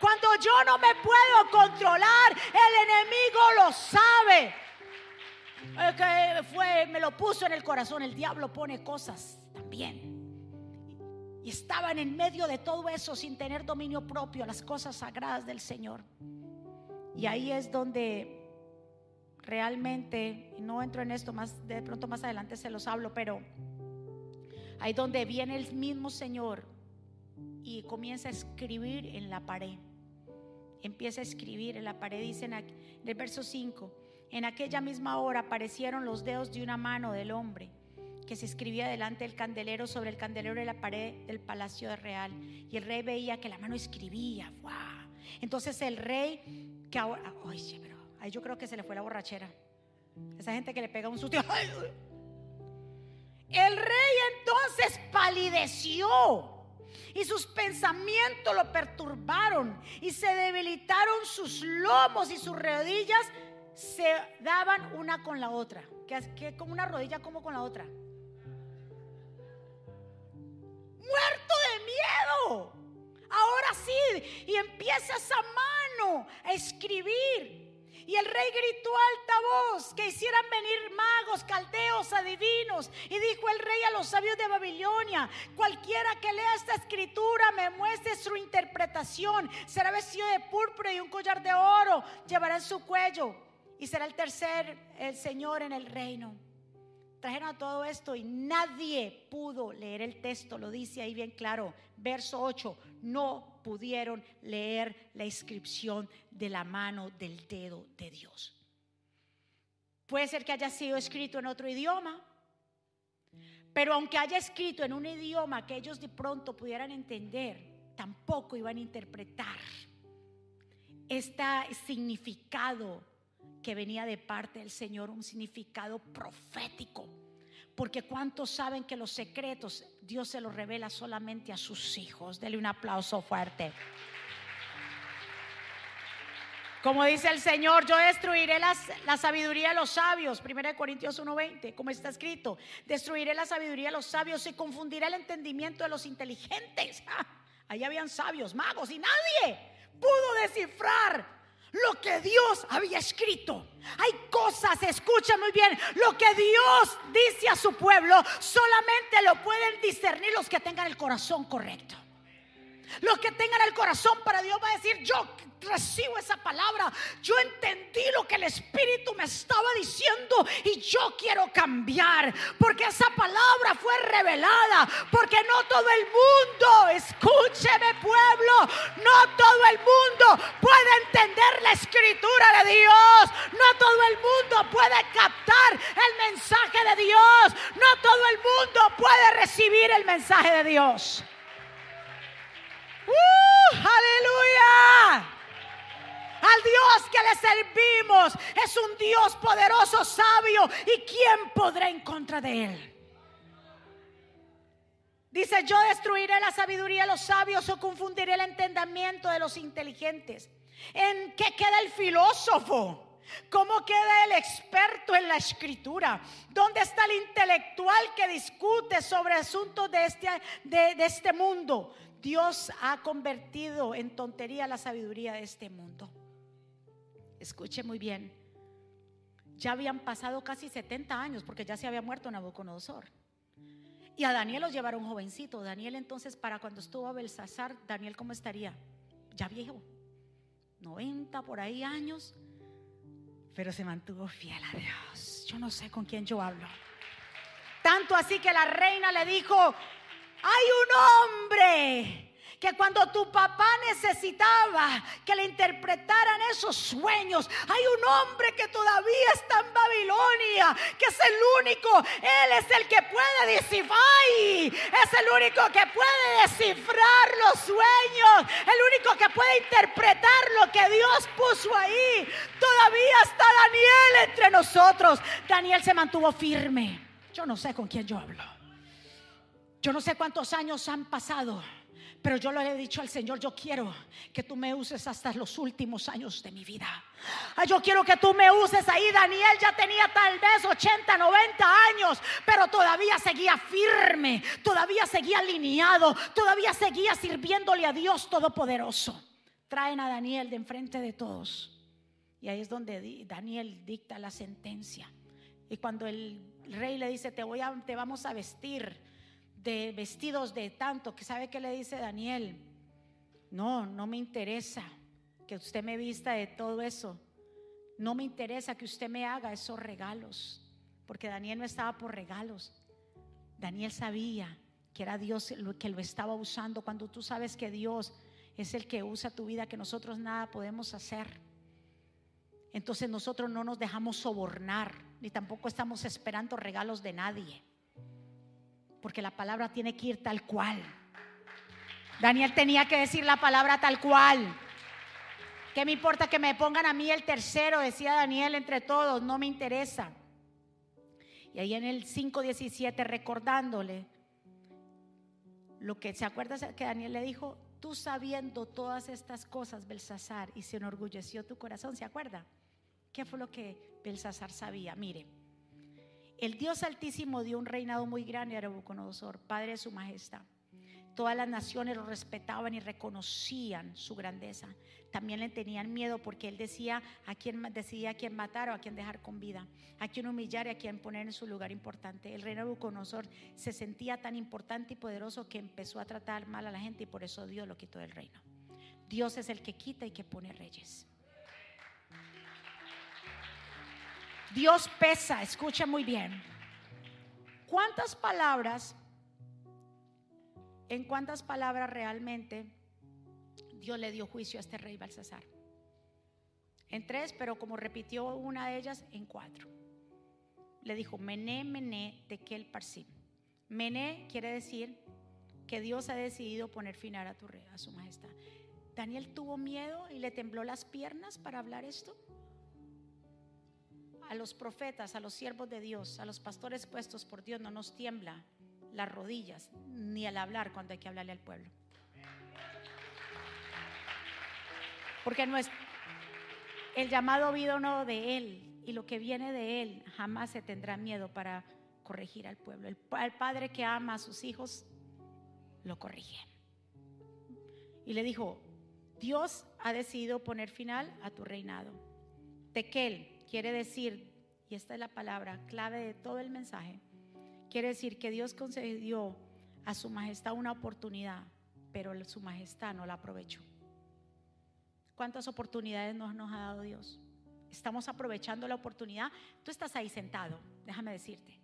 Cuando yo no me puedo controlar, el enemigo lo sabe. Que fue, me lo puso en el corazón. El diablo pone cosas también. Y estaban en medio de todo eso sin tener dominio propio, las cosas sagradas del Señor. Y ahí es donde realmente, no entro en esto más, de pronto más adelante se los hablo, pero ahí donde viene el mismo Señor y comienza a escribir en la pared. Empieza a escribir en la pared, dice en el verso 5, en aquella misma hora aparecieron los dedos de una mano del hombre que se escribía delante del candelero sobre el candelero de la pared del palacio real. Y el rey veía que la mano escribía. Entonces el rey, que ahora, oye, pero Ahí yo creo que se le fue la borrachera. Esa gente que le pega un susto. El rey entonces palideció y sus pensamientos lo perturbaron y se debilitaron sus lomos y sus rodillas se daban una con la otra. Que, como una rodilla como con la otra. Muerto de miedo. Ahora sí. Y empieza esa mano a escribir. Y el rey gritó alta voz que hicieran venir magos, caldeos, adivinos. Y dijo el rey a los sabios de Babilonia, cualquiera que lea esta escritura me muestre su interpretación. Será vestido de púrpura y un collar de oro llevará en su cuello. Y será el tercer el Señor en el reino. Trajeron a todo esto y nadie pudo leer el texto, lo dice ahí bien claro, verso 8, no pudieron leer la inscripción de la mano del dedo de Dios. Puede ser que haya sido escrito en otro idioma, pero aunque haya escrito en un idioma que ellos de pronto pudieran entender, tampoco iban a interpretar este significado que venía de parte del Señor, un significado profético. Porque cuántos saben que los secretos Dios se los revela solamente a sus hijos. Dele un aplauso fuerte. Como dice el Señor, yo destruiré la sabiduría de los sabios. 1 Corintios 1:20, como está escrito. Destruiré la sabiduría de los sabios y confundiré el entendimiento de los inteligentes. Ahí habían sabios, magos y nadie pudo descifrar lo que Dios había escrito. Hay cosas, escucha muy bien, lo que Dios dice a su pueblo solamente lo pueden discernir los que tengan el corazón correcto. Los que tengan el corazón para Dios va a decir, yo recibo esa palabra, yo entendí lo que el Espíritu me estaba diciendo y yo quiero cambiar, porque esa palabra fue revelada, porque no todo el mundo, escúcheme pueblo, no todo el mundo puede entender la escritura de Dios, no todo el mundo puede captar el mensaje de Dios, no todo el mundo puede recibir el mensaje de Dios. ¡Uh! ¡Aleluya! Al Dios que le servimos es un Dios poderoso, sabio. ¿Y quién podrá en contra de él? Dice, yo destruiré la sabiduría de los sabios o confundiré el entendimiento de los inteligentes. ¿En qué queda el filósofo? ¿Cómo queda el experto en la escritura? ¿Dónde está el intelectual que discute sobre asuntos de este, de, este mundo? Dios ha convertido en tontería la sabiduría de este mundo. Escuche muy bien. Ya habían pasado casi 70 años porque ya se había muerto Nabucodonosor. Y a Daniel lo llevaron jovencito. Daniel entonces para cuando estuvo a Belsasar, Daniel cómo estaría? Ya viejo. 90 por ahí años. Pero se mantuvo fiel a Dios. Yo no sé con quién yo hablo. Tanto así que la reina le dijo, hay un hombre que cuando tu papá necesitaba que le interpretaran esos sueños, hay un hombre que todavía está en Babilonia, que es el único, él es el que puede descifrar, es el único que puede descifrar los sueños, el único que puede interpretar lo que Dios puso ahí. Todavía está Daniel entre nosotros. Daniel se mantuvo firme. Yo no sé con quién yo hablo. Yo no sé cuántos años han pasado, pero yo le he dicho al Señor, yo quiero que tú me uses hasta los últimos años de mi vida. Yo quiero que tú me uses ahí. Daniel ya tenía tal vez 80, 90 años, pero todavía seguía firme, todavía seguía alineado, todavía seguía sirviéndole a Dios Todopoderoso. Traen a Daniel de enfrente de todos. Y ahí es donde Daniel dicta la sentencia. Y cuando el rey le dice, te, voy a, te vamos a vestir de vestidos de tanto, que sabe que le dice Daniel, no, no me interesa que usted me vista de todo eso, no me interesa que usted me haga esos regalos, porque Daniel no estaba por regalos, Daniel sabía que era Dios el que lo estaba usando, cuando tú sabes que Dios es el que usa tu vida, que nosotros nada podemos hacer. Entonces nosotros no nos dejamos sobornar, ni tampoco estamos esperando regalos de nadie porque la palabra tiene que ir tal cual. Daniel tenía que decir la palabra tal cual. ¿Qué me importa que me pongan a mí el tercero? Decía Daniel entre todos, no me interesa. Y ahí en el 5.17 recordándole lo que se acuerda que Daniel le dijo, tú sabiendo todas estas cosas, Belsasar, y se enorgulleció tu corazón, ¿se acuerda? ¿Qué fue lo que Belsasar sabía? Mire, el Dios Altísimo dio un reinado muy grande a Nabucodonosor, padre de su majestad. Todas las naciones lo respetaban y reconocían su grandeza. También le tenían miedo porque él decía a quién decidía a quién matar o a quién dejar con vida, a quién humillar y a quién poner en su lugar importante. El rey Nabucodonosor se sentía tan importante y poderoso que empezó a tratar mal a la gente y por eso Dios lo quitó del reino. Dios es el que quita y que pone reyes. Dios pesa, escucha muy bien. ¿Cuántas palabras en cuántas palabras realmente Dios le dio juicio a este rey Balsasar. En tres, pero como repitió una de ellas, en cuatro. Le dijo, mené, mené, tekel parsim. Mené quiere decir que Dios ha decidido poner final a tu a su majestad. Daniel tuvo miedo y le tembló las piernas para hablar esto. A los profetas, a los siervos de Dios, a los pastores puestos por Dios no nos tiembla las rodillas, ni al hablar cuando hay que hablarle al pueblo. Porque no es el llamado no de Él y lo que viene de Él jamás se tendrá miedo para corregir al pueblo. El, padre que ama a sus hijos lo corrige. Y le dijo, Dios ha decidido poner final a tu reinado. Tekel quiere decir, y esta es la palabra clave de todo el mensaje, Quiere decir que Dios concedió a su majestad una oportunidad, pero su majestad no la aprovechó. ¿Cuántas oportunidades nos, nos ha dado Dios? Estamos aprovechando la oportunidad. Tú estás ahí sentado, déjame decirte.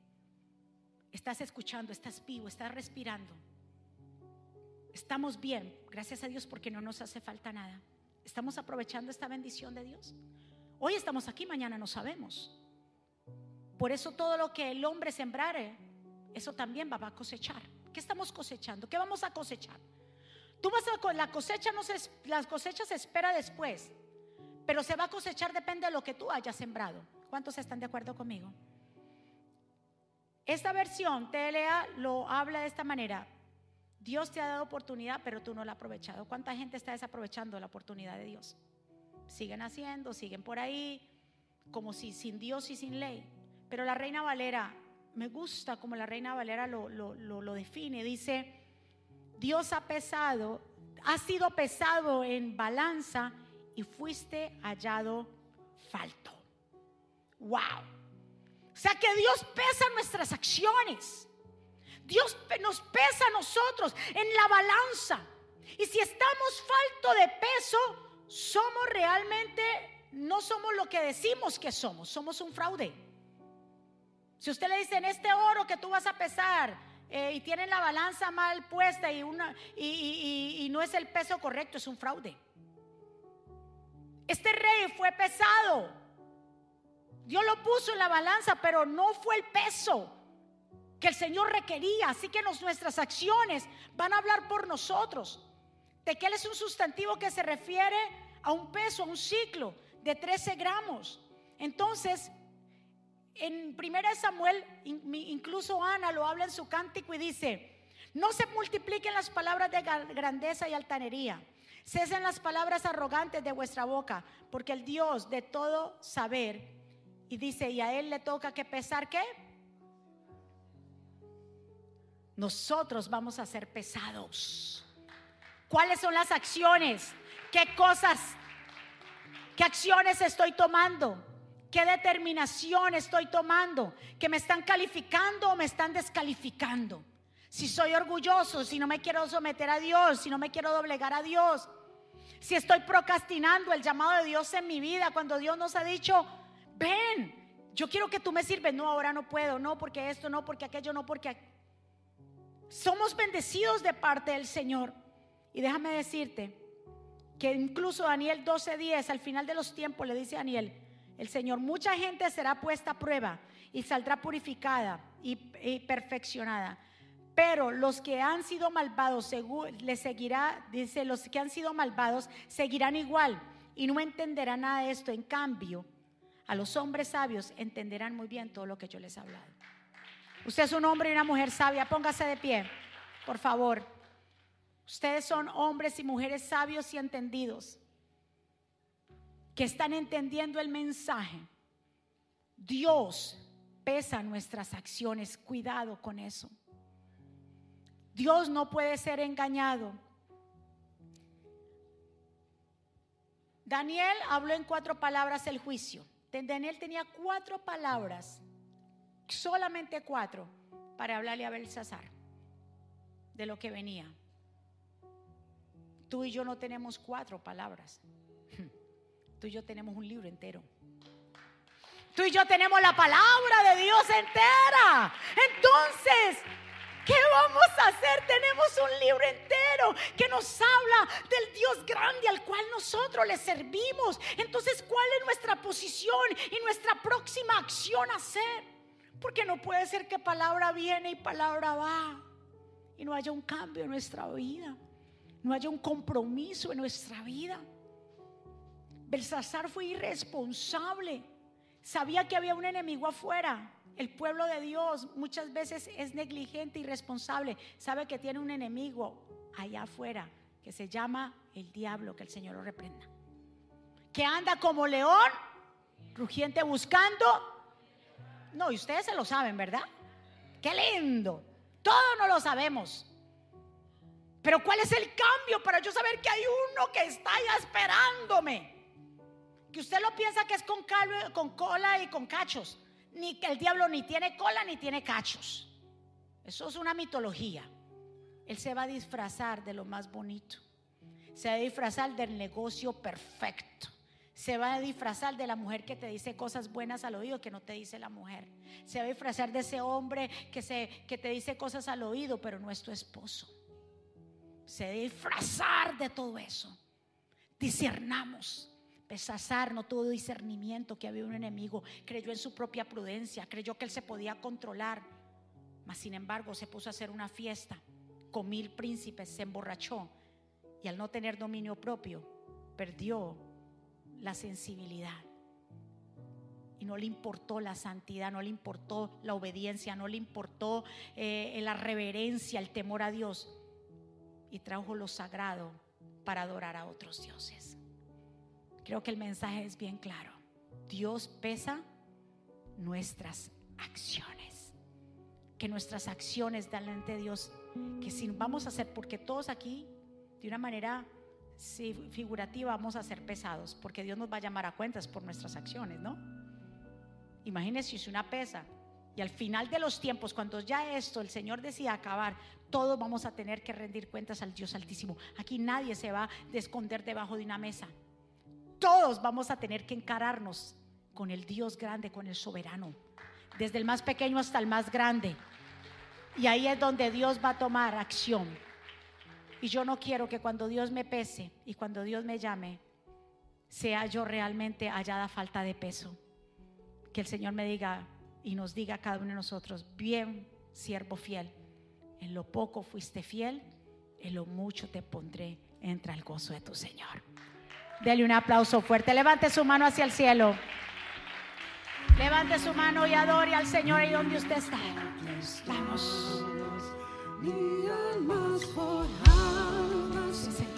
Estás escuchando, estás vivo, estás respirando. Estamos bien, gracias a Dios porque no nos hace falta nada. Estamos aprovechando esta bendición de Dios. Hoy estamos aquí, mañana no sabemos. Por eso todo lo que el hombre sembrare, eso también va a cosechar. ¿Qué estamos cosechando? ¿Qué vamos a cosechar? Tú vas a la cosecha no se, espera después, pero se va a cosechar depende de lo que tú hayas sembrado. ¿Cuántos están de acuerdo conmigo? Esta versión TLA lo habla de esta manera. Dios te ha dado oportunidad, pero tú no la has aprovechado. ¿Cuánta gente está desaprovechando la oportunidad de Dios? Siguen haciendo, siguen por ahí, como si sin Dios y sin ley. Pero la reina Valera me gusta como la reina Valera lo, lo, define. Dice, Dios ha pesado, ha sido pesado en balanza y fuiste hallado falto. Wow. O sea que Dios pesa nuestras acciones. Dios nos pesa a nosotros en la balanza. Y si estamos falto de peso, somos realmente, no somos lo que decimos que somos, somos un fraude. Si usted le dice en este oro que tú vas a pesar eh, y tienen la balanza mal puesta y, no es el peso correcto, es un fraude. Este rey fue pesado. Dios lo puso en la balanza, pero no fue el peso que el Señor requería. Así que nuestras acciones van a hablar por nosotros. De que Él es un sustantivo que se refiere a un peso, a un ciclo de 13 gramos. Entonces, en 1 Samuel, incluso Ana lo habla en su cántico y dice, no se multipliquen las palabras de grandeza y altanería. Cesen las palabras arrogantes de vuestra boca, porque el Dios de todo saber, y dice, y a Él le toca que pesar qué? Nosotros vamos a ser pesados. ¿Cuáles son las acciones? ¿Qué cosas? ¿Qué acciones estoy tomando? ¿Qué determinación estoy tomando? ¿Que me están calificando o me están descalificando? Si soy orgulloso, si no me quiero someter a Dios, si no me quiero doblegar a Dios, si estoy procrastinando el llamado de Dios en mi vida, cuando Dios nos ha dicho, ven, yo quiero que tú me sirves, no, ahora no puedo, no, porque esto, no, porque aquello, no, porque... Somos bendecidos de parte del Señor. Y déjame decirte que incluso Daniel 12:10, al final de los tiempos, le dice a Daniel, el Señor, mucha gente será puesta a prueba y saldrá purificada y, perfeccionada. Pero los que han sido malvados, les seguirá, dice, los que han sido malvados seguirán igual y no entenderán nada de esto. En cambio, a los hombres sabios entenderán muy bien todo lo que yo les he hablado. Usted es un hombre y una mujer sabia. Póngase de pie, por favor. Ustedes son hombres y mujeres sabios y entendidos que están entendiendo el mensaje. Dios pesa nuestras acciones. Cuidado con eso. Dios no puede ser engañado. Daniel habló en cuatro palabras el juicio. Daniel tenía cuatro palabras, solamente cuatro, para hablarle a Belsasar de lo que venía. Tú y yo no tenemos cuatro palabras. Tú y yo tenemos un libro entero. Tú y yo tenemos la palabra de Dios entera. Entonces, ¿qué vamos a hacer? Tenemos un libro entero que nos habla del Dios grande al cual nosotros le servimos. Entonces, ¿cuál es nuestra posición y nuestra próxima acción a hacer? Porque no puede ser que palabra viene y palabra va y no haya un cambio en nuestra vida, no haya un compromiso en nuestra vida. Belsasar fue irresponsable Sabía que había un enemigo afuera. El pueblo de Dios muchas veces es negligente y irresponsable. Sabe que tiene un enemigo allá afuera que se llama el diablo, que el Señor lo reprenda. Que anda como león, rugiente buscando. No, y ustedes se lo saben, ¿verdad? Qué lindo. Todos no lo sabemos. Pero ¿cuál es el cambio para yo saber que hay uno que está allá esperándome? que usted lo piensa que es con, con cola y con cachos. Ni que el diablo ni tiene cola ni tiene cachos. Eso es una mitología. Él se va a disfrazar de lo más bonito. Se va a disfrazar del negocio perfecto. Se va a disfrazar de la mujer que te dice cosas buenas al oído que no te dice la mujer. Se va a disfrazar de ese hombre que, se, que te dice cosas al oído pero no es tu esposo. Se disfrazar de todo eso. Discernamos. Pesasar no tuvo discernimiento que había un enemigo, creyó en su propia prudencia, creyó que él se podía controlar, mas sin embargo se puso a hacer una fiesta con mil príncipes, se emborrachó y al no tener dominio propio perdió la sensibilidad. Y no le importó la santidad, no le importó la obediencia, no le importó eh, la reverencia, el temor a Dios. Y trajo lo sagrado para adorar a otros dioses. Creo que el mensaje es bien claro. Dios pesa nuestras acciones. Que nuestras acciones delante de Dios, que si vamos a hacer, porque todos aquí, de una manera figurativa, vamos a ser pesados, porque Dios nos va a llamar a cuentas por nuestras acciones, ¿no? Imagínense si una pesa y al final de los tiempos, cuando ya esto el Señor decía acabar, todos vamos a tener que rendir cuentas al Dios Altísimo. Aquí nadie se va a esconder debajo de una mesa todos vamos a tener que encararnos con el Dios grande, con el soberano, desde el más pequeño hasta el más grande. Y ahí es donde Dios va a tomar acción. Y yo no quiero que cuando Dios me pese y cuando Dios me llame, sea yo realmente hallada falta de peso. Que el Señor me diga y nos diga a cada uno de nosotros, bien, siervo fiel, en lo poco fuiste fiel, en lo mucho te pondré, entra el gozo de tu Señor. Dele un aplauso fuerte. Levante su mano hacia el cielo. Levante su mano y adore al Señor ahí donde usted está. Vamos. mantenernos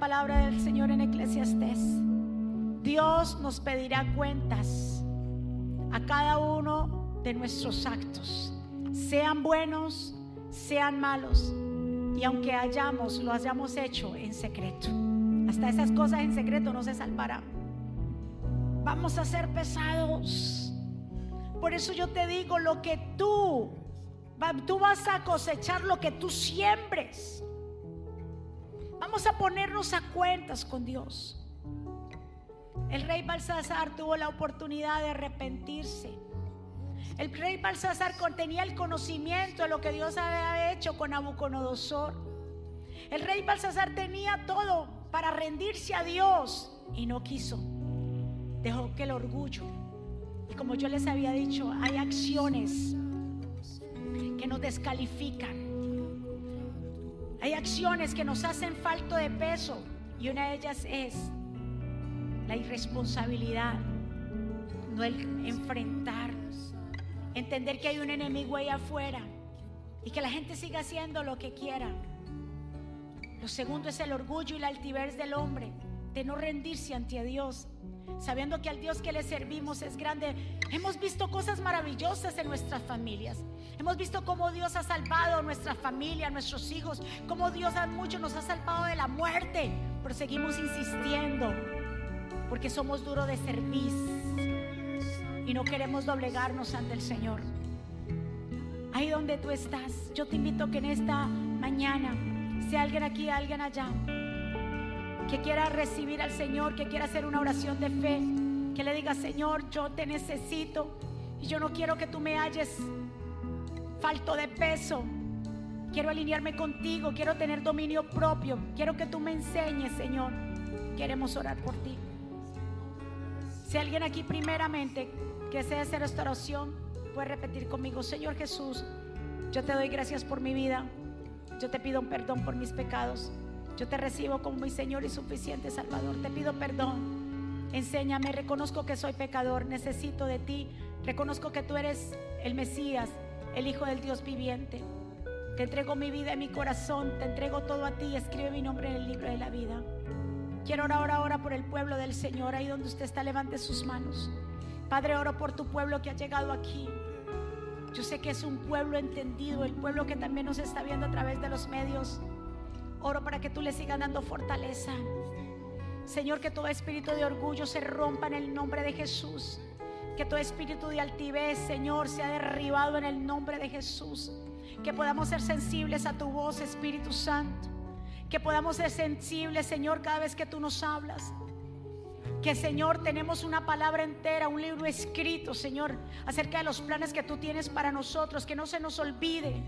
palabra del Señor en Eclesiastés, Dios nos pedirá cuentas a cada uno de nuestros actos, sean buenos, sean malos, y aunque hayamos, lo hayamos hecho en secreto. Hasta esas cosas en secreto no se salvarán. Vamos a ser pesados. Por eso yo te digo, lo que tú, tú vas a cosechar lo que tú siembres. Vamos a ponernos a cuentas con Dios. El rey Balsasar tuvo la oportunidad de arrepentirse. El rey Balsasar tenía el conocimiento de lo que Dios había hecho con Nabucodonosor. El rey Balsasar tenía todo para rendirse a Dios y no quiso. Dejó que el orgullo, y como yo les había dicho, hay acciones que nos descalifican. Hay acciones que nos hacen falto de peso y una de ellas es la irresponsabilidad, no el enfrentar, entender que hay un enemigo ahí afuera y que la gente siga haciendo lo que quiera. Lo segundo es el orgullo y la altivez del hombre, de no rendirse ante Dios, sabiendo que al Dios que le servimos es grande. Hemos visto cosas maravillosas en nuestras familias. Hemos visto cómo Dios ha salvado a nuestra familia, a nuestros hijos, cómo Dios a muchos nos ha salvado de la muerte, pero seguimos insistiendo porque somos duros de servir y no queremos doblegarnos ante el Señor. Ahí donde tú estás, yo te invito que en esta mañana, sea alguien aquí, alguien allá, que quiera recibir al Señor, que quiera hacer una oración de fe, que le diga, Señor, yo te necesito y yo no quiero que tú me halles falto de peso. Quiero alinearme contigo, quiero tener dominio propio, quiero que tú me enseñes, Señor. Queremos orar por ti. Si alguien aquí primeramente que desea hacer esta oración, puede repetir conmigo, Señor Jesús, yo te doy gracias por mi vida. Yo te pido un perdón por mis pecados. Yo te recibo como mi Señor y suficiente Salvador. Te pido perdón. Enséñame, reconozco que soy pecador, necesito de ti. Reconozco que tú eres el Mesías, el Hijo del Dios viviente. Te entrego mi vida y mi corazón, te entrego todo a ti. Escribe mi nombre en el libro de la vida. Quiero orar ahora por el pueblo del Señor, ahí donde usted está, levante sus manos. Padre, oro por tu pueblo que ha llegado aquí. Yo sé que es un pueblo entendido, el pueblo que también nos está viendo a través de los medios. Oro para que tú le sigas dando fortaleza. Señor, que todo espíritu de orgullo se rompa en el nombre de Jesús. Que todo espíritu de altivez, Señor, sea derribado en el nombre de Jesús. Que podamos ser sensibles a tu voz, Espíritu Santo. Que podamos ser sensibles, Señor, cada vez que tú nos hablas. Que Señor tenemos una palabra entera, un libro escrito, Señor, acerca de los planes que tú tienes para nosotros. Que no se nos olvide.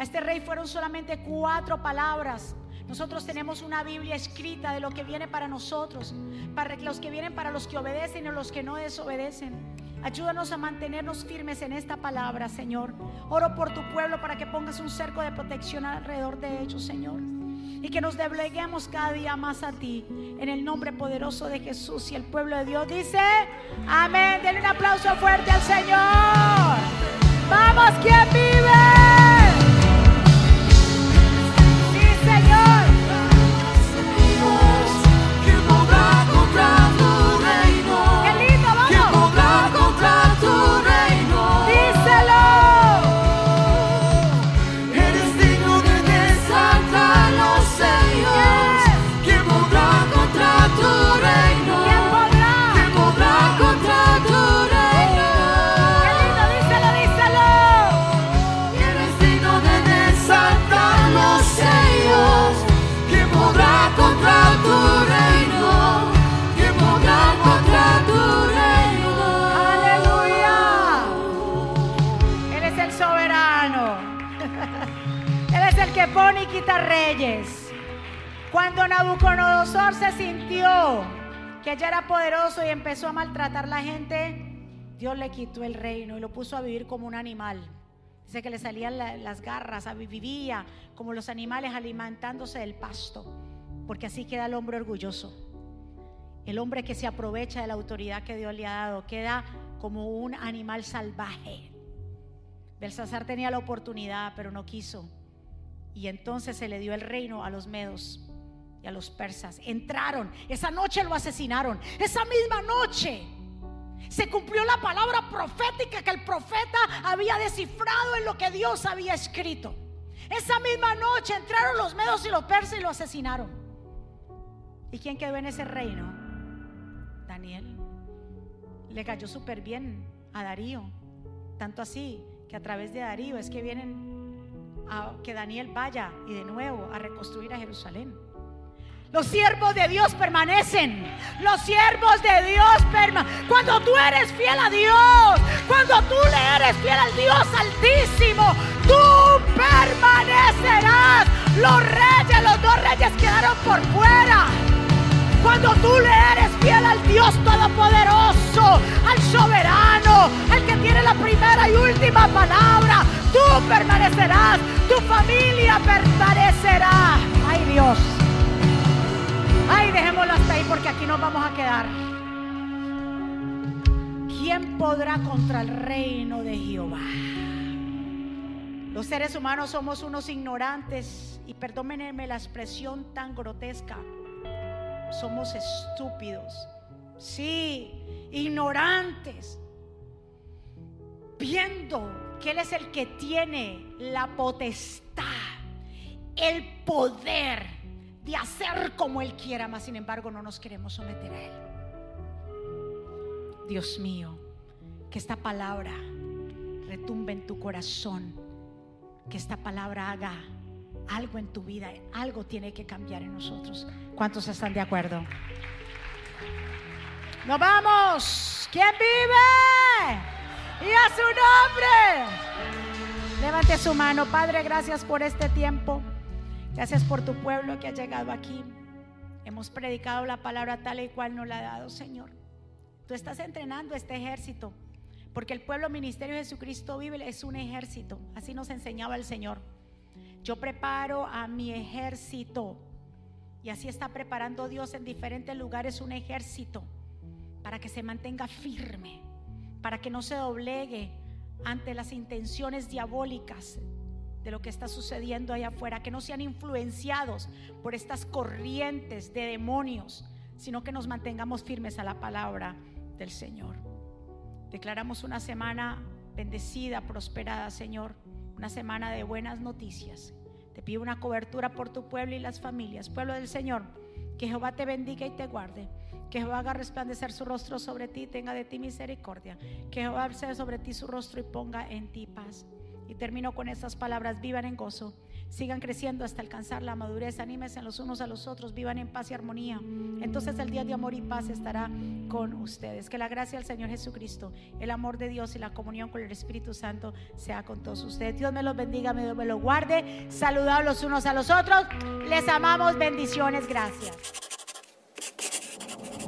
A este rey fueron solamente cuatro palabras. Nosotros tenemos una Biblia escrita de lo que viene para nosotros, para los que vienen para los que obedecen y los que no desobedecen. Ayúdanos a mantenernos firmes en esta palabra, Señor. Oro por tu pueblo para que pongas un cerco de protección alrededor de ellos, Señor y que nos dobleguemos cada día más a ti. En el nombre poderoso de Jesús y el pueblo de Dios dice, amén. Denle un aplauso fuerte al Señor. Vamos, quien vive. Reyes. Cuando Nabucodonosor se sintió que ya era poderoso y empezó a maltratar a la gente, Dios le quitó el reino y lo puso a vivir como un animal. Dice que le salían las garras, vivía como los animales alimentándose del pasto, porque así queda el hombre orgulloso. El hombre que se aprovecha de la autoridad que Dios le ha dado queda como un animal salvaje. Belsasar tenía la oportunidad, pero no quiso. Y entonces se le dio el reino a los medos y a los persas. Entraron, esa noche lo asesinaron. Esa misma noche se cumplió la palabra profética que el profeta había descifrado en lo que Dios había escrito. Esa misma noche entraron los medos y los persas y lo asesinaron. ¿Y quién quedó en ese reino? Daniel. Le cayó súper bien a Darío. Tanto así que a través de Darío es que vienen a que Daniel vaya y de nuevo a reconstruir a Jerusalén. Los siervos de Dios permanecen. Los siervos de Dios permanecen. Cuando tú eres fiel a Dios, cuando tú le eres fiel al Dios altísimo, tú permanecerás. Los reyes, los dos reyes quedaron por fuera. Cuando tú le eres fiel al Dios Todopoderoso, al soberano, el que tiene la primera y última palabra, tú permanecerás, tu familia permanecerá. Ay Dios. Ay, dejémoslo hasta ahí porque aquí nos vamos a quedar. ¿Quién podrá contra el reino de Jehová? Los seres humanos somos unos ignorantes y perdónenme la expresión tan grotesca. Somos estúpidos. Sí, ignorantes. Viendo que Él es el que tiene la potestad, el poder de hacer como Él quiera, mas sin embargo no nos queremos someter a Él. Dios mío, que esta palabra retumbe en tu corazón, que esta palabra haga algo en tu vida, algo tiene que cambiar en nosotros. ¿Cuántos están de acuerdo? Nos vamos. ¿Quién vive? Y a su nombre. Levante su mano. Padre, gracias por este tiempo. Gracias por tu pueblo que ha llegado aquí. Hemos predicado la palabra tal y cual nos la ha dado, Señor. Tú estás entrenando este ejército, porque el pueblo ministerio de Jesucristo vive es un ejército. Así nos enseñaba el Señor. Yo preparo a mi ejército. Y así está preparando Dios en diferentes lugares un ejército para que se mantenga firme, para que no se doblegue ante las intenciones diabólicas de lo que está sucediendo allá afuera, que no sean influenciados por estas corrientes de demonios, sino que nos mantengamos firmes a la palabra del Señor. Declaramos una semana bendecida, prosperada, Señor, una semana de buenas noticias. Te pido una cobertura por tu pueblo y las familias, pueblo del Señor. Que Jehová te bendiga y te guarde. Que Jehová haga resplandecer su rostro sobre ti, tenga de ti misericordia. Que Jehová sea sobre ti su rostro y ponga en ti paz. Y termino con estas palabras, vivan en gozo, sigan creciendo hasta alcanzar la madurez, anímense los unos a los otros, vivan en paz y armonía. Entonces el día de amor y paz estará con ustedes. Que la gracia del Señor Jesucristo, el amor de Dios y la comunión con el Espíritu Santo sea con todos ustedes. Dios me los bendiga, me, me los guarde. Saludados los unos a los otros. Les amamos, bendiciones, gracias.